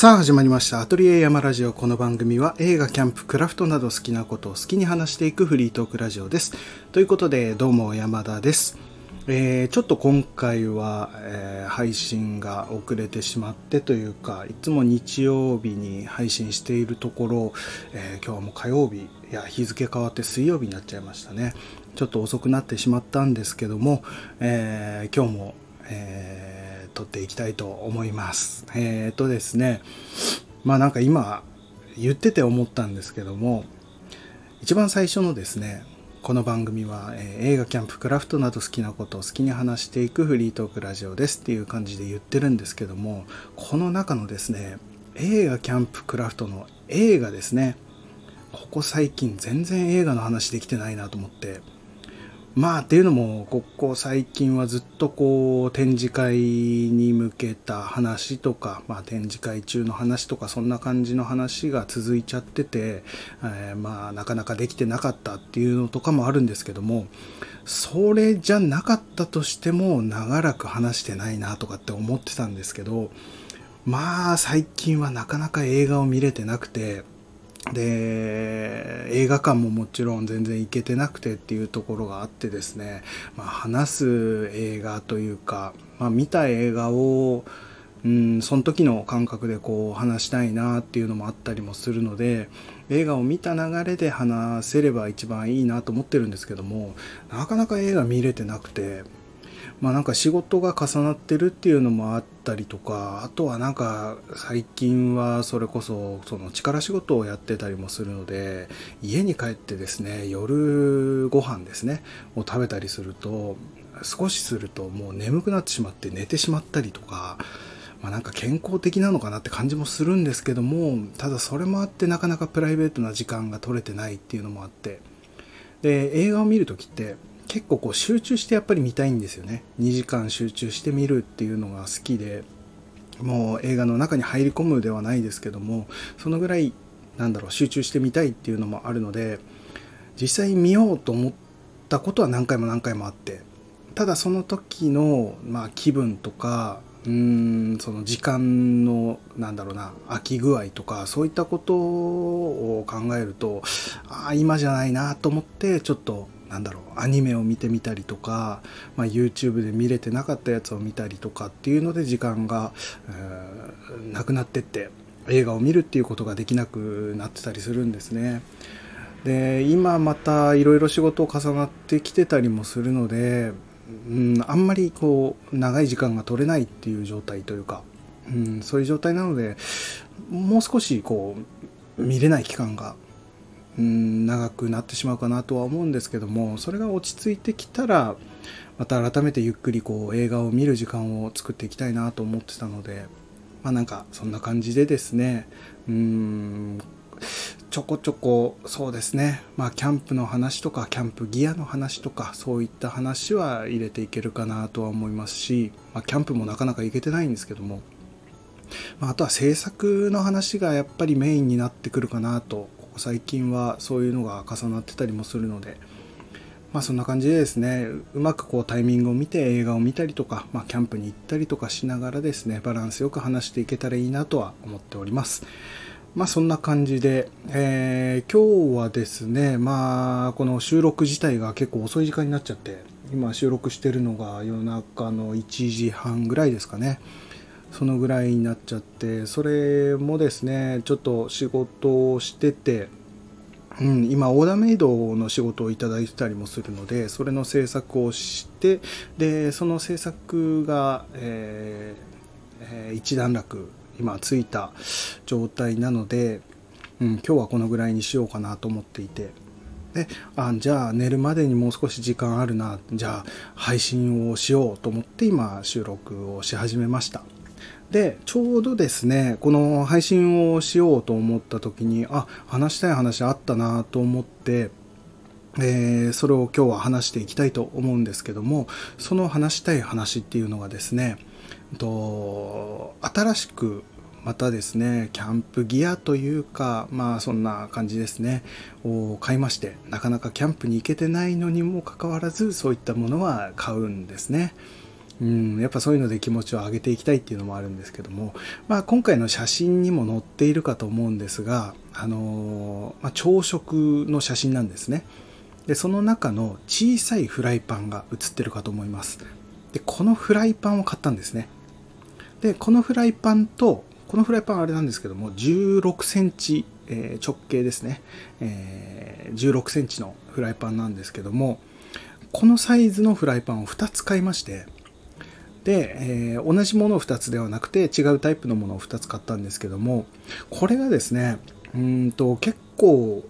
さあ始まりました。アトリエ山ラジオ。この番組は映画キャンプクラフトなど好きなことを好きに話していくフリートークラジオです。ということでどうも山田です、えーちょっと今回は、えー配信が遅れてしまってというかいつも日曜日に配信しているところ、えー今日はもう火曜日いや日付変わって水曜日になっちゃいましたね。ちょっと遅くなってしまったんですけども、え今日も、えー撮っていきたいと思います。えーっとですね、まあなんか今言ってて思ったんですけども、一番最初のですね、この番組は、えー映画、キャンプ、クラフトなど好きなことを好きに話していくフリートークラジオですっていう感じで言ってるんですけども、この中のですね、映画、キャンプ、クラフトの映画ですね、ここ最近全然映画の話できてないなと思って、まあっていうのもここ最近はずっとこう展示会に向けた話とか、まあ、展示会中の話とかそんな感じの話が続いちゃってて、えーまあなかなかできてなかったっていうのとかもあるんですけどもそれじゃなかったとしても長らく話してないなとかって思ってたんですけどまあ最近はなかなか映画を見れてなくて。で映画館ももちろん全然行けてなくてっていうところがあってですね、まあ、話す映画というか、まあ、見た映画をうんその時の感覚でこう話したいなっていうのもあったりもするので映画を見た流れで話せれば一番いいなと思ってるんですけどもなかなか映画見れてなくてまあなんか仕事が重なってるっていうのもあったりとかあとはなんか最近はそれこそその力仕事をやってたりもするので家に帰ってですね夜ご飯ですねを食べたりすると少しするともう眠くなってしまって寝てしまったりとか。まあ、なんか健康的なのかなって感じもするんですけどもただそれもあってなかなかプライベートな時間が取れてないっていうのもあってで映画を見る時って結構こう集中してやっぱり見たいんですよね。2時間集中して見るっていうのが好きでもう映画の中に入り込むではないですけどもそのぐらいなんだろう集中してみたいっていうのもあるので実際見ようと思ったことは何回も何回もあってただその時の、まあ、気分とかうーんその時間のなんだろうな空き具合とかそういったことを考えるとああ今じゃないなと思ってちょっとなんだろうアニメを見てみたりとか、まあ、YouTube で見れてなかったやつを見たりとかっていうので時間が、なくなってって映画を見るっていうことができなくなってたりするんですね。で今またいろいろ仕事を重なってきてたりもするので、うん、あんまりこう長い時間が取れないっていう状態というか、うん、そういう状態なのでもう少しこう見れない期間が、うん、長くなってしまうかなとは思うんですけどもそれが落ち着いてきたらまた改めてゆっくりこう映画を見る時間を作っていきたいなと思ってたのでまあなんかそんな感じでですねうんちょこちょこそうですねまあキャンプの話とかキャンプギアの話とかそういった話は入れていけるかなとは思いますし、まあ、キャンプもなかなか行けてないんですけども、まあ、あとは制作の話がやっぱりメインになってくるかなと最近はそういうのが重なってたりもするので。まあそんな感じでですねうまくこうタイミングを見て映画を見たりとか、まあ、キャンプに行ったりとかしながらですねバランスよく話していけたらいいなとは思っております。まあそんな感じで、えー今日はですね、まあこの収録自体が結構遅い時間になっちゃって、今収録してるのが夜中の1時半ぐらいですかね。そのぐらいになっちゃって、それもですね、ちょっと仕事をしてて、うん、今オーダーメイドの仕事をいただいてたりもするのでそれの制作をしてでその制作が、えー一段落今ついた状態なので、うん、今日はこのぐらいにしようかなと思っていて。であじゃあ寝るまでにもう少し時間あるなじゃあ配信をしようと思って今収録をし始めました。でちょうどですねこの配信をしようと思った時にあ話したい話あったなと思ってえーそれを今日は話していきたいと思うんですけどもその話したい話っていうのがですねと新しくまたですねキャンプギアというかまあそんな感じですねを買いましてなかなかキャンプに行けてないのにもかかわらずそういったものは買うんですね。うん、やっぱそういうので気持ちを上げていきたいっていうのもあるんですけども、まあ、今回の写真にも載っているかと思うんですが、あのまあ、朝食の写真なんですね。でその中の小さいフライパンが写ってるかと思います。でこのフライパンを買ったんですね。でこのフライパンとこのフライパンあれなんですけども16センチ、え、直径ですね、えー、16センチのフライパンなんですけどもこのサイズのフライパンを2つ買いましてで、えー、同じものを2つではなくて違うタイプのものを2つ買ったんですけどもこれがですねうんと結構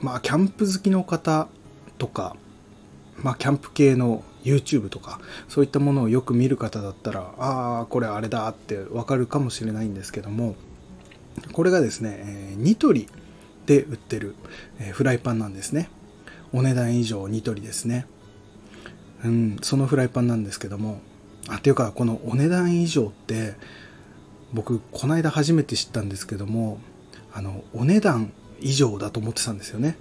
まあキャンプ好きの方とかまあキャンプ系の YouTube とかそういったものをよく見る方だったらああこれあれだってわかるかもしれないんですけどもこれがですね、えー、ニトリで売ってる、えー、フライパンなんですね。お値段以上ニトリですね。うんそのフライパンなんですけどもあっていうかこのお値段以上って僕この間初めて知ったんですけどもあのお値段以上だと思ってたんですよね。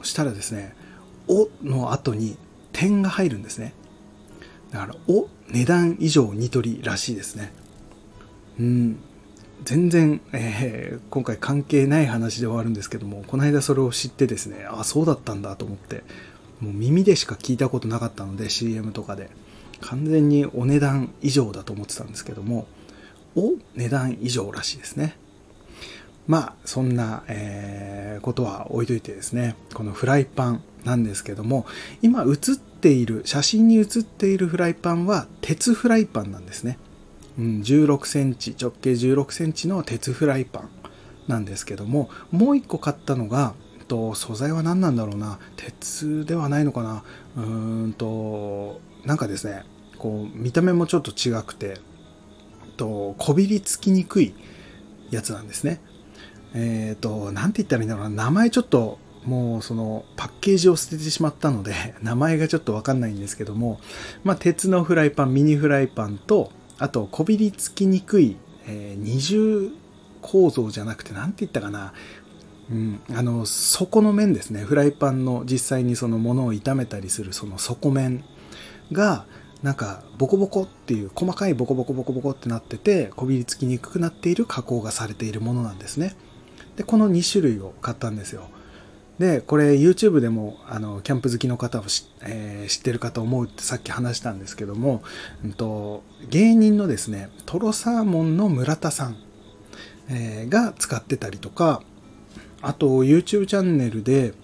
そしたらですね「お」の後に点が入るんですね。だから「お」値段以上ニトリらしいですね。うん。全然、えー、今回関係ない話ではあるんですけどもこの間それを知ってですねあそうだったんだと思ってもう耳でしか聞いたことなかったので CM とかで。完全にお値段以上だと思ってたんですけども、お値段以上らしいですね。まあ、そんな、えー、ことは置いといてですね、このフライパンなんですけども、今写っている、写真に写っているフライパンは鉄フライパンなんですね。うん、16センチ、直径16センチの鉄フライパンなんですけども、もう一個買ったのが、と素材は何なんだろうな鉄ではないのかなうーんとなんかですねこう見た目もちょっと違くてとこびりつきにくいやつなんですね。えっ、ー、と何て言ったらいいんだろうな。名前ちょっともうそのパッケージを捨ててしまったので 名前がちょっとわかんないんですけどもまあ鉄のフライパンミニフライパンとあとこびりつきにくい、えー、二重構造じゃなくて何て言ったかな。うん、あの底の面ですね。フライパンの実際にそのものを炒めたりするその底面。がなんかボコボコっていう細かいボコボコボコボコってなっててこびりつきにくくなっている加工がされているものなんですね。でこの2種類を買ったんですよ。でこれ YouTube でもあのキャンプ好きの方を知,、えー、知ってるかと思うってさっき話したんですけども、うんと、芸人のですねトロサーモンの村田さん、えー、が使ってたりとかあと YouTube チャンネルで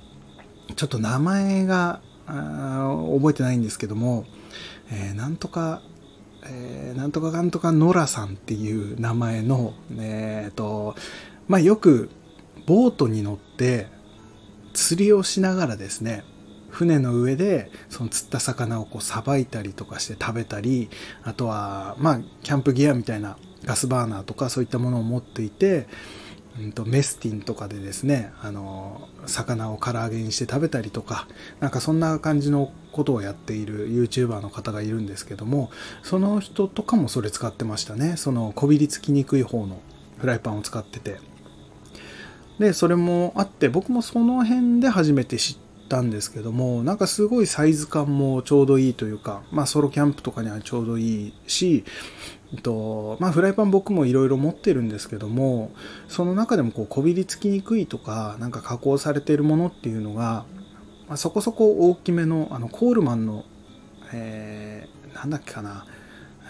ちょっと名前が覚えてないんですけども、えー、なんとか、えー、なんとかかんとかノラさんっていう名前の、えーとまあ、よくボートに乗って釣りをしながらですね船の上でその釣った魚をこうさばいたりとかして食べたりあとはまあキャンプギアみたいなガスバーナーとかそういったものを持っていてうんと、メスティンとかでですねあの魚を唐揚げにして食べたりとかなんかそんな感じのことをやっている YouTuber の方がいるんですけどもその人とかもそれ使ってましたね。そのこびりつきにくい方のフライパンを使ってて。でそれもあって僕もその辺で初めて知ってたんですけどもなんかすごいサイズ感もちょうどいいというかまあソロキャンプとかにはちょうどいいしとまあ、フライパン僕もいろいろ持ってるんですけどもその中でもこうこびりつきにくいとかなんか加工されているものっていうのが、まあ、そこそこ大きめのあのコールマンの、えー、なんだっけかな、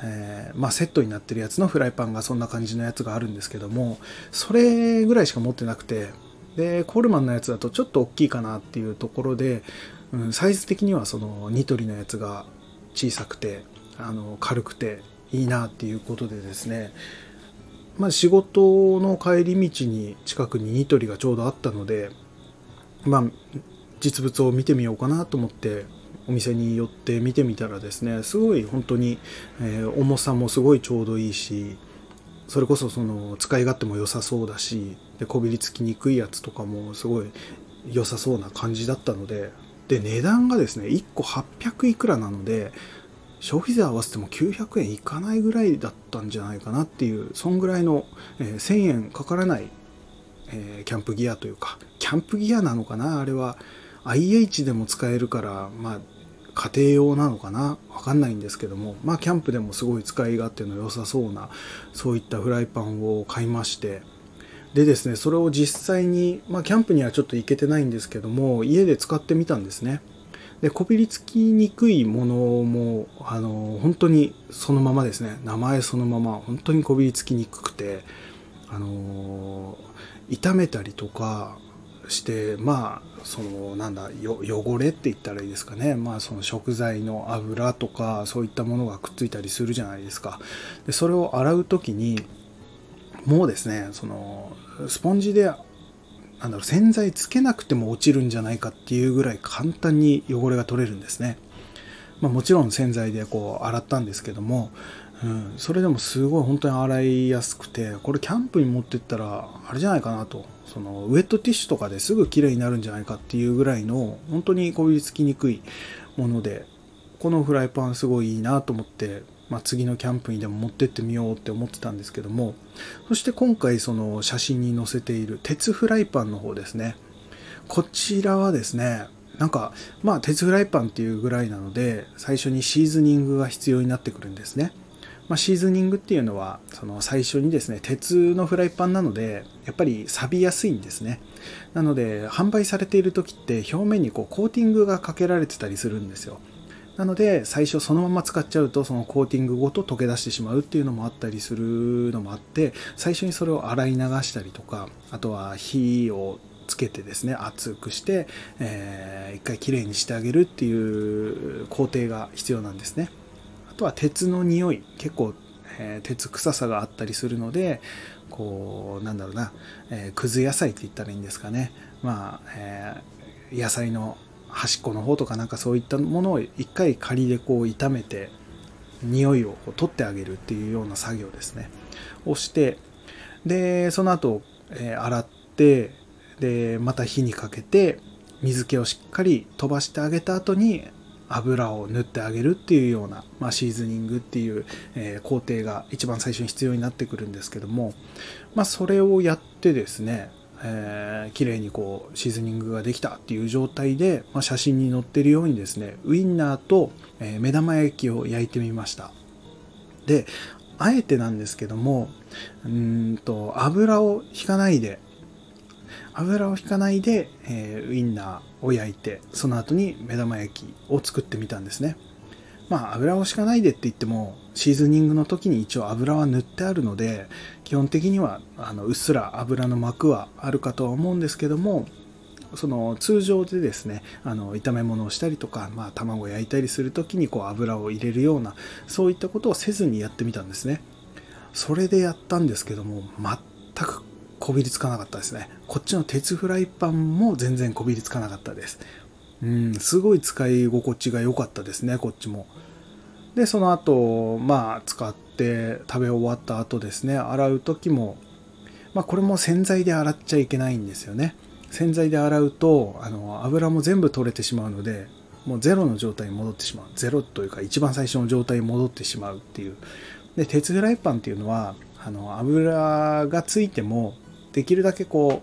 えー、まあ、セットになってるやつのフライパンがそんな感じのやつがあるんですけどもそれぐらいしか持ってなくてでコールマンのやつだとちょっと大きいかなっていうところで、うん、サイズ的にはそのニトリのやつが小さくてあの軽くていいなっていうことでですね、まあ、仕事の帰り道に近くにニトリがちょうどあったので、まあ、実物を見てみようかなと思ってお店に寄って見てみたらですねすごい本当に、えー、重さもすごいちょうどいいしそれこそその使い勝手も良さそうだしでこびりつきにくいやつとかもすごい良さそうな感じだったのでで値段がですね1個800いくらなので消費税合わせても900円いかないぐらいだったんじゃないかなっていうそんぐらいの、えー、1000円かからない、えー、キャンプギアというかキャンプギアなのかな？あれは IH でも使えるからまあ家庭用なのかな？わかんないんですけども、まあ、キャンプでもすごい使い勝手の良さそうな、そういったフライパンを買いまして、でですね、それを実際に、まあ、キャンプにはちょっと行けてないんですけども、家で使ってみたんですね。で、こびりつきにくいものも、あの、本当にそのままですね、名前そのまま、本当にこびりつきにくくて、あの、炒めたりとか、してまあそのなんだ汚れって言ったらいいですかね。まあその食材の油とかそういったものがくっついたりするじゃないですか。でそれを洗う時にもうですねそのスポンジでなんだろう洗剤つけなくても落ちるんじゃないかっていうぐらい簡単に汚れが取れるんですね、まあ、もちろん洗剤でこう洗ったんですけどもうん、それでもすごい本当に洗いやすくてこれキャンプに持ってったらあれじゃないかなとそのウェットティッシュとかですぐ綺麗になるんじゃないかっていうぐらいの本当にこびりつきにくいものでこのフライパンすごいいいなと思って、まあ、次のキャンプにでも持ってってみようって思ってたんですけどもそして今回その写真に載せている鉄フライパンの方ですね。こちらはですねなんかまあ鉄フライパンっていうぐらいなので最初にシーズニングが必要になってくるんですね。まあ、シーズニングっていうのはその最初にですね鉄のフライパンなのでやっぱり錆びやすいんですね。なので販売されている時って表面にこうコーティングがかけられてたりするんですよ。なので最初そのまま使っちゃうとそのコーティングごと溶け出してしまうっていうのもあったりするのもあって最初にそれを洗い流したりとかあとは火をつけてですね熱くして、えー、一回きれいにしてあげるっていう工程が必要なんですね。とは鉄の匂い結構、えー、鉄臭さがあったりするのでこうなんだろうな、えー、くず野菜って言ったらいいんですかね。まあ、えー、野菜の端っこの方とかなんかそういったものを一回仮でこう炒めて匂いを取ってあげるっていうような作業ですね。をしてでその後、えー、洗ってでまた火にかけて水気をしっかり飛ばしてあげた後に油を塗ってあげるっていうような、まあ、シーズニングっていう、え、工程が一番最初に必要になってくるんですけども、まあ、それをやってですね、えー、綺麗にこうシーズニングができたっていう状態で、まあ、写真に載ってるようにですねウインナーと、え、目玉焼きを焼いてみました。であえてなんですけどもうんと油を引かないで油を引かないで、えー、ウインナーを焼いてその後に目玉焼きを作ってみたんですね。まあ油を引かないでって言ってもシーズニングの時に一応油は塗ってあるので基本的にはあのうっすら油の膜はあるかとは思うんですけどもその通常でですねあの炒め物をしたりとか、まあ、卵焼いたりする時にこう油を入れるようなそういったことをせずにやってみたんですね。それでやったんですけども全くこびりつかなかったですね。こっちの鉄フライパンも全然こびりつかなかったです。うん、すごい使い心地が良かったですね、こっちも。で、その後、まあ、使って食べ終わった後ですね、洗う時も、まあ、これも洗剤で洗っちゃいけないんですよね。洗剤で洗うと、あの、油も全部取れてしまうので、もうゼロの状態に戻ってしまう。ゼロというか、一番最初の状態に戻ってしまうっていう。で、鉄フライパンっていうのは、あの、油がついても、できるだけこ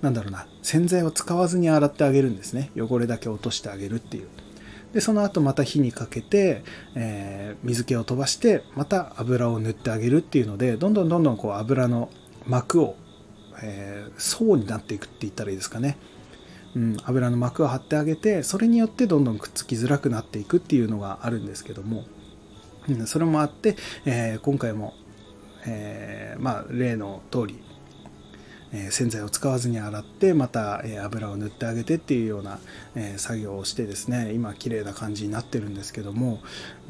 うなんだろうな洗剤を使わずに洗ってあげるんですね。汚れだけ落としてあげるっていう。でその後また火にかけて、えー、水気を飛ばしてまた油を塗ってあげるっていうのでどんどんどんどんこう油の膜を、えー、層になっていくって言ったらいいですかね、うん、油の膜を張ってあげてそれによってどんどんくっつきづらくなっていくっていうのがあるんですけども、うん、それもあって、えー、今回も、えまあ例の通りえ洗剤を使わずに洗ってまた、え油を塗ってあげてっていうような、え作業をしてですね今綺麗な感じになってるんですけども、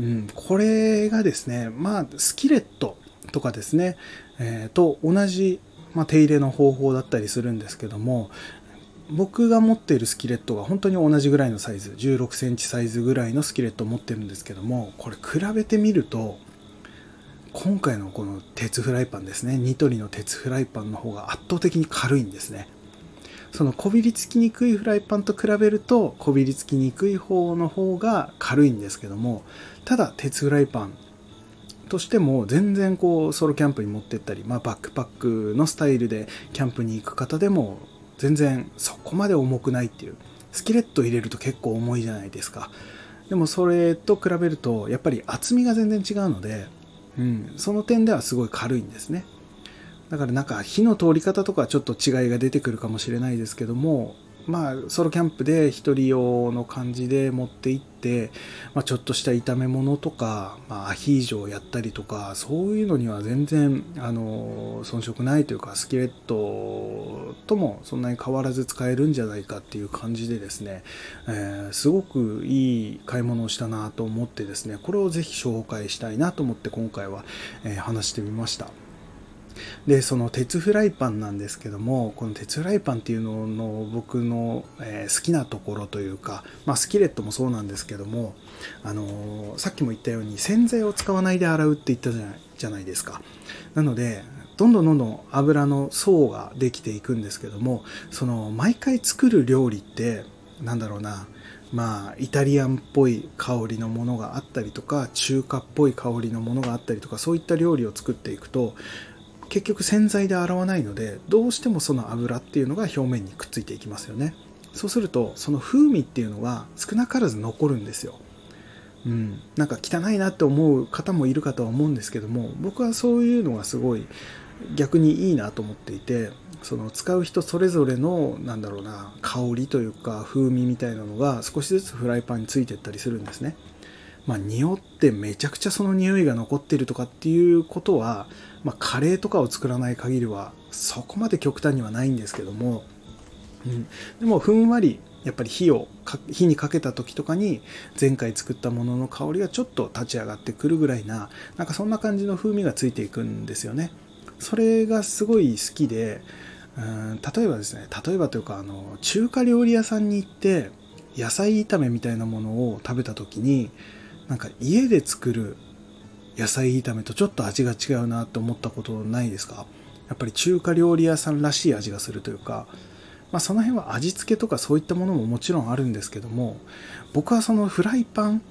うん、これがですねまあスキレットとかですね、えー、と同じ、ま、手入れの方法だったりするんですけども僕が持っているスキレットが本当に同じぐらいのサイズ16センチサイズぐらいのスキレットを持ってるんですけどもこれ比べてみると今回のこの鉄フライパンですねニトリの鉄フライパンの方が圧倒的に軽いんですね。そのこびりつきにくいフライパンと比べるとこびりつきにくい方の方が軽いんですけどもただ鉄フライパンとしても全然こうソロキャンプに持ってったり、まあ、バックパックのスタイルでキャンプに行く方でも全然そこまで重くないっていうスキレット入れると結構重いじゃないですか。でもそれと比べるとやっぱり厚みが全然違うので、うん、その点ではすごい軽いんですね。だからなんか火の通り方とかちょっと違いが出てくるかもしれないですけどもまあ、ソロキャンプで1人用の感じで持って行って、まあ、ちょっとした炒め物とか、まあ、アヒージョをやったりとかそういうのには全然あの遜色ないというかスキレットともそんなに変わらず使えるんじゃないかっていう感じでですね、えー、すごくいい買い物をしたなと思ってですねこれをぜひ紹介したいなと思って今回は、えー、話してみました。でその鉄フライパンなんですけどもこの鉄フライパンっていうのの僕の、えー、好きなところというか、まあ、スキレットもそうなんですけども、あの、さっきも言ったように洗剤を使わないで洗うって言ったじゃないじゃないですか。なのでどんどんどんどん油の層ができていくんですけどもその毎回作る料理ってなんだろうなまあイタリアンっぽい香りのものがあったりとか中華っぽい香りのものがあったりとかそういった料理を作っていくと結局洗剤で洗わないのでどうしてもその油っていうのが表面にくっついていきますよね。そうするとその風味っていうのは少なからず残るんですよ。うん、なんか汚いなって思う方もいるかとは思うんですけども僕はそういうのがすごい逆にいいなと思っていてその使う人それぞれのなんだろうな香りというか風味みたいなのが少しずつフライパンについてったりするんですね。まあ、匂ってめちゃくちゃその匂いが残ってるとかっていうことはまあ、カレーとかを作らない限りはそこまで極端にはないんですけども、うん、でもふんわりやっぱり火を火にかけた時とかに前回作ったものの香りがちょっと立ち上がってくるぐらいななんかそんな感じの風味がついていくんですよね。それがすごい好きでうん例えばですね例えばというかあの中華料理屋さんに行って野菜炒めみたいなものを食べた時になんか家で作る野菜炒めとちょっと味が違うなって思ったことないですか？やっぱり中華料理屋さんらしい味がするというか、まあ、その辺は味付けとかそういったものももちろんあるんですけども僕はそのフライパン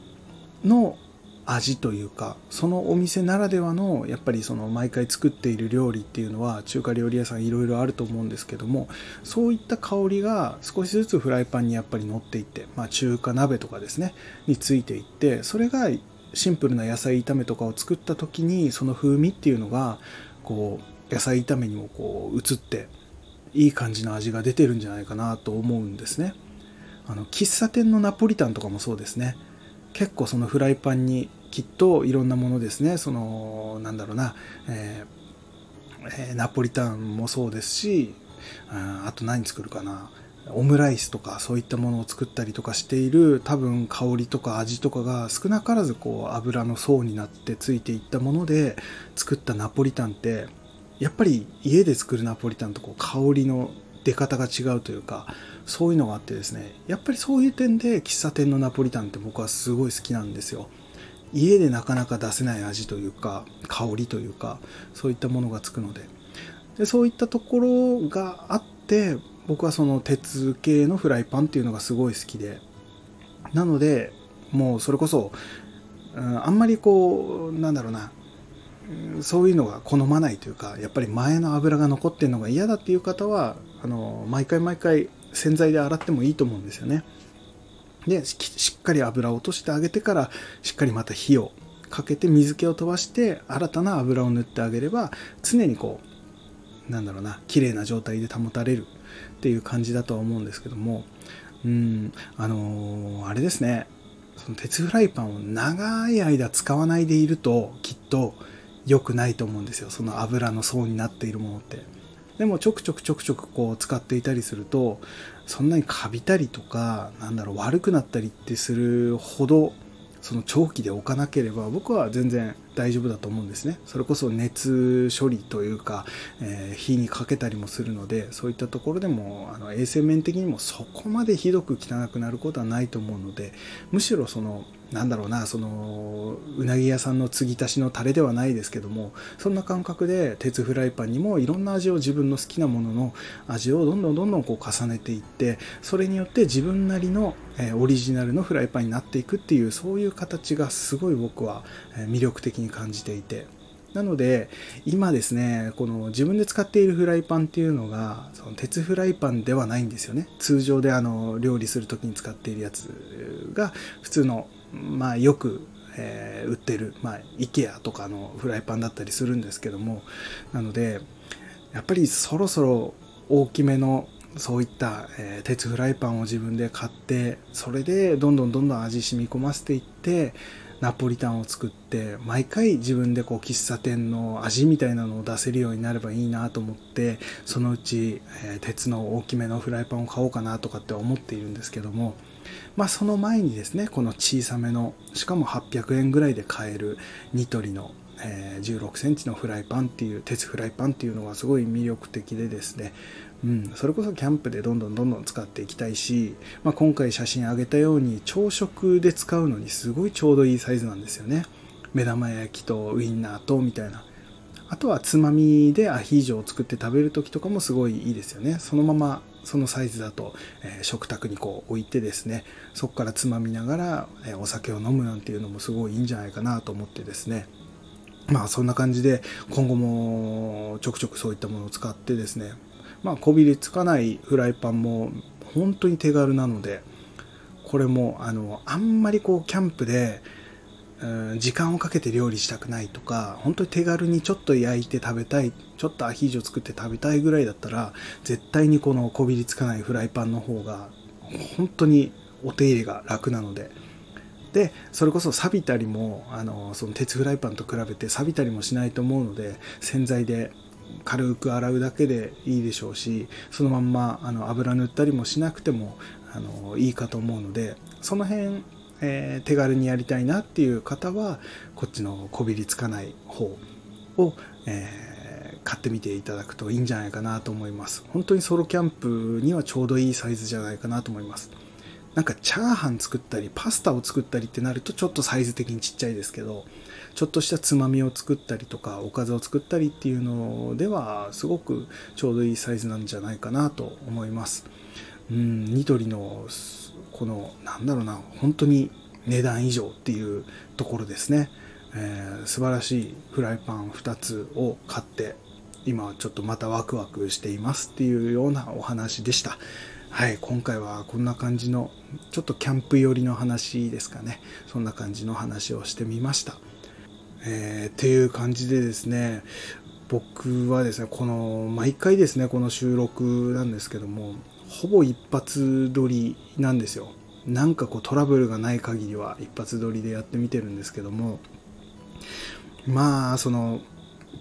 の味というかそのお店ならではのやっぱりその毎回作っている料理っていうのは中華料理屋さんいろいろあると思うんですけどもそういった香りが少しずつフライパンにやっぱり乗っていって、まあ、中華鍋とかですねについていってそれがシンプルな野菜炒めとかを作った時にその風味っていうのがこう野菜炒めにもこう移っていい感じの味が出てるんじゃないかなと思うんですね。あの喫茶店のナポリタンとかもそうですね。結構そのフライパンにきっといろんなものですね。そのなんだろうな、えー、ナポリタンもそうですしあと何作るかな。オムライスとかそういったものを作ったりとかしている多分香りとか味とかが少なからずこう油の層になってついていったもので作ったナポリタンってやっぱり家で作るナポリタンとこう香りの出方が違うというかそういうのがあってですねやっぱりそういう点で喫茶店のナポリタンって僕はすごい好きなんですよ。家でなかなか出せない味というか香りというかそういったものがつくので。でそういったところがあって僕はその鉄系のフライパンっていうのがすごい好きで。なのでもうそれこそ、うん、あんまりこうなんだろうな。そういうのが好まないというかやっぱり前の油が残ってるのが嫌だっていう方はあの毎回毎回洗剤で洗ってもいいと思うんですよね。でしっかり油を落としてあげてからしっかりまた火をかけて水気を飛ばして新たな油を塗ってあげれば常にこうなんだろうな綺麗な状態で保たれる。っていう感じだとは思うんですけどもうんあのー、あれですね。その鉄フライパンを長い間使わないでいるときっと良くないと思うんですよ。その油の層になっているものって。でもちょくちょくちょくちょくこう使っていたりするとそんなにカビたりとかなんだろう悪くなったりってするほどその長期で置かなければ僕は全然大丈夫だと思うんですね。それこそ熱処理というか、えー、火にかけたりもするのでそういったところでもあの衛生面的にもそこまでひどく汚くなることはないと思うのでむしろそのなんだろうなそのうなぎ屋さんの継ぎ足しのタレではないですけどもそんな感覚で鉄フライパンにもいろんな味を自分の好きなものの味をどんどんどんどんこう重ねていってそれによって自分なりの、えオリジナルのフライパンになっていくっていうそういう形がすごい僕は魅力的に感じていて。なので今ですねこの自分で使っているフライパンっていうのがその鉄フライパンではないんですよね。通常であの料理する時に使っているやつが普通のまあよく、えー、売ってる、まあ、IKEA とかのフライパンだったりするんですけどもなのでやっぱりそろそろ大きめのそういった、えー、鉄フライパンを自分で買ってそれでどんどんどんどん味染み込ませていってナポリタンを作って毎回自分でこう喫茶店の味みたいなのを出せるようになればいいなと思ってそのうち、えー、鉄の大きめのフライパンを買おうかなとかって思っているんですけどもまあその前にですねこの小さめのしかも800円ぐらいで買えるニトリのえ16センチのフライパンっていう鉄フライパンっていうのがすごい魅力的でですね。うん、それこそキャンプでどんどんどんどん使っていきたいし、まあ、今回写真上げたように朝食で使うのにすごいちょうどいいサイズなんですよね。目玉焼きとウインナーとみたいな。あとはつまみでアヒージョを作って食べる時とかもすごいいいですよね。そのままそのサイズだと、えー、食卓にこう置いてですねそこからつまみながら、えー、お酒を飲むなんていうのもすごいいいんじゃないかなと思ってですね。まあそんな感じで今後もちょくちょくそういったものを使ってですねまあ、こびりつかないフライパンも本当に手軽なのでこれもあのあんまりこうキャンプで、うん、時間をかけて料理したくないとか本当に手軽にちょっと焼いて食べたいちょっとアヒージョ作って食べたいぐらいだったら絶対にこのこびりつかないフライパンの方が本当にお手入れが楽なので。でそれこそ錆びたりもあのその鉄フライパンと比べて錆びたりもしないと思うので洗剤で軽く洗うだけでいいでしょうしそのまんまあの油塗ったりもしなくてもあのいいかと思うのでその辺、えー、手軽にやりたいなっていう方はこっちのこびりつかない方を、えー、買ってみていただくといいんじゃないかなと思います。本当にソロキャンプにはちょうどいいサイズじゃないかなと思います。なんかチャーハン作ったりパスタを作ったりってなるとちょっとサイズ的にちっちゃいですけどちょっとしたつまみを作ったりとかおかずを作ったりっていうのではすごくちょうどいいサイズなんじゃないかなと思います。うんニトリのこのなんだろうな本当に値段以上っていうところですね、えー、素晴らしいフライパン2つを買って今はちょっとまたワクワクしていますっていうようなお話でした。はい今回はこんな感じのちょっとキャンプ寄りの話ですかね。そんな感じの話をしてみました。えー、っていう感じでですね僕はですねこの毎回ですねこの収録なんですけどもほぼ一発撮りなんですよ。なんかこうトラブルがない限りは一発撮りでやってみてるんですけども。まあその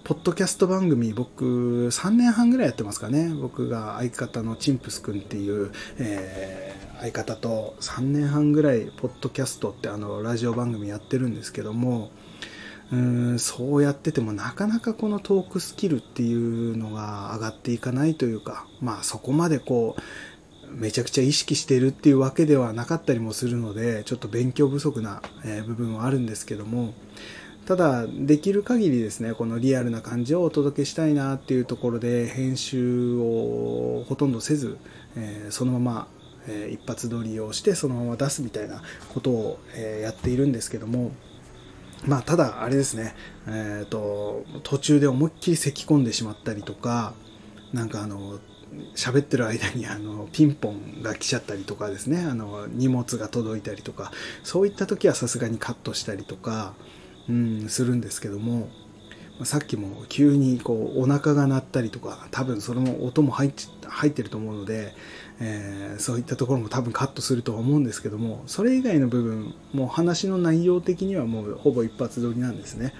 ポッドキャスト番組僕3年半ぐらいやってますかね。僕が相方のチンプスくんっていう、えー、相方と3年半ぐらいポッドキャストってあのラジオ番組やってるんですけども。うんそうやっててもなかなかこのトークスキルっていうのが上がっていかないというかまあそこまでこうめちゃくちゃ意識してるっていうわけではなかったりもするのでちょっと勉強不足な部分はあるんですけどもただできる限りですねこのリアルな感じをお届けしたいなっていうところで編集をほとんどせず、え、そのまま、えー、一発撮りをしてそのまま出すみたいなことを、え、やっているんですけどもまあ、ただ、あれですね、えっ、ー、と、途中で思いっきり咳き込んでしまったりとか、なんかあの、喋ってる間にあのピンポンが来ちゃったりとかですね。あの荷物が届いたりとかそういった時はさすがにカットしたりとか、うん、するんですけども。さっきも急にこうお腹が鳴ったりとか多分それも音も入ってると思うのでえー、そういったところも多分カットするとは思うんですけどもそれ以外の部分もう話の内容的にはもうほぼ一発撮りなんですね。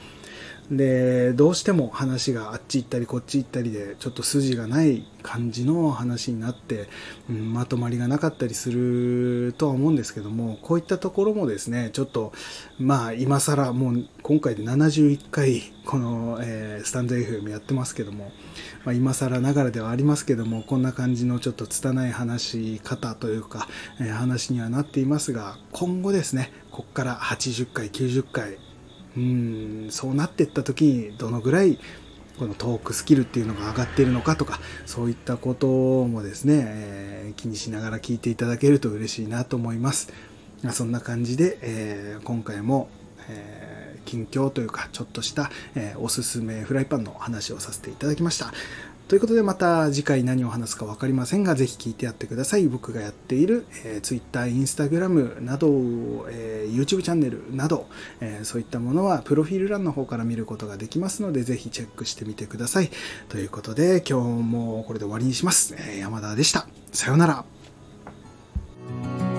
でどうしても話があっち行ったりこっち行ったりでちょっと筋がない感じの話になって、うん、まとまりがなかったりするとは思うんですけどもこういったところもですねちょっとまあ今更もう今回で71回この、えー、スタンド FM やってますけどもまあ、今更ながらではありますけどもこんな感じのちょっと拙い話し方というか、えー、話にはなっていますが今後ですねここから80回90回うんそうなっていった時にどのぐらいこのトークスキルっていうのが上がっているのかとかそういったこともですね、えー、気にしながら聞いていただけると嬉しいなと思います。そんな感じで、えー、今回も、えー近況というかちょっとした、え、おすすめフライパンの話をさせていただきました。ということでまた次回何を話すか分かりませんが、ぜひ聞いてやってください。僕がやっている、えー、Twitter、Instagram など、えー、YouTube チャンネルなど、えー、そういったものはプロフィール欄の方から見ることができますので、ぜひチェックしてみてください。ということで、今日もこれで終わりにします。えー、山田でした。さようなら。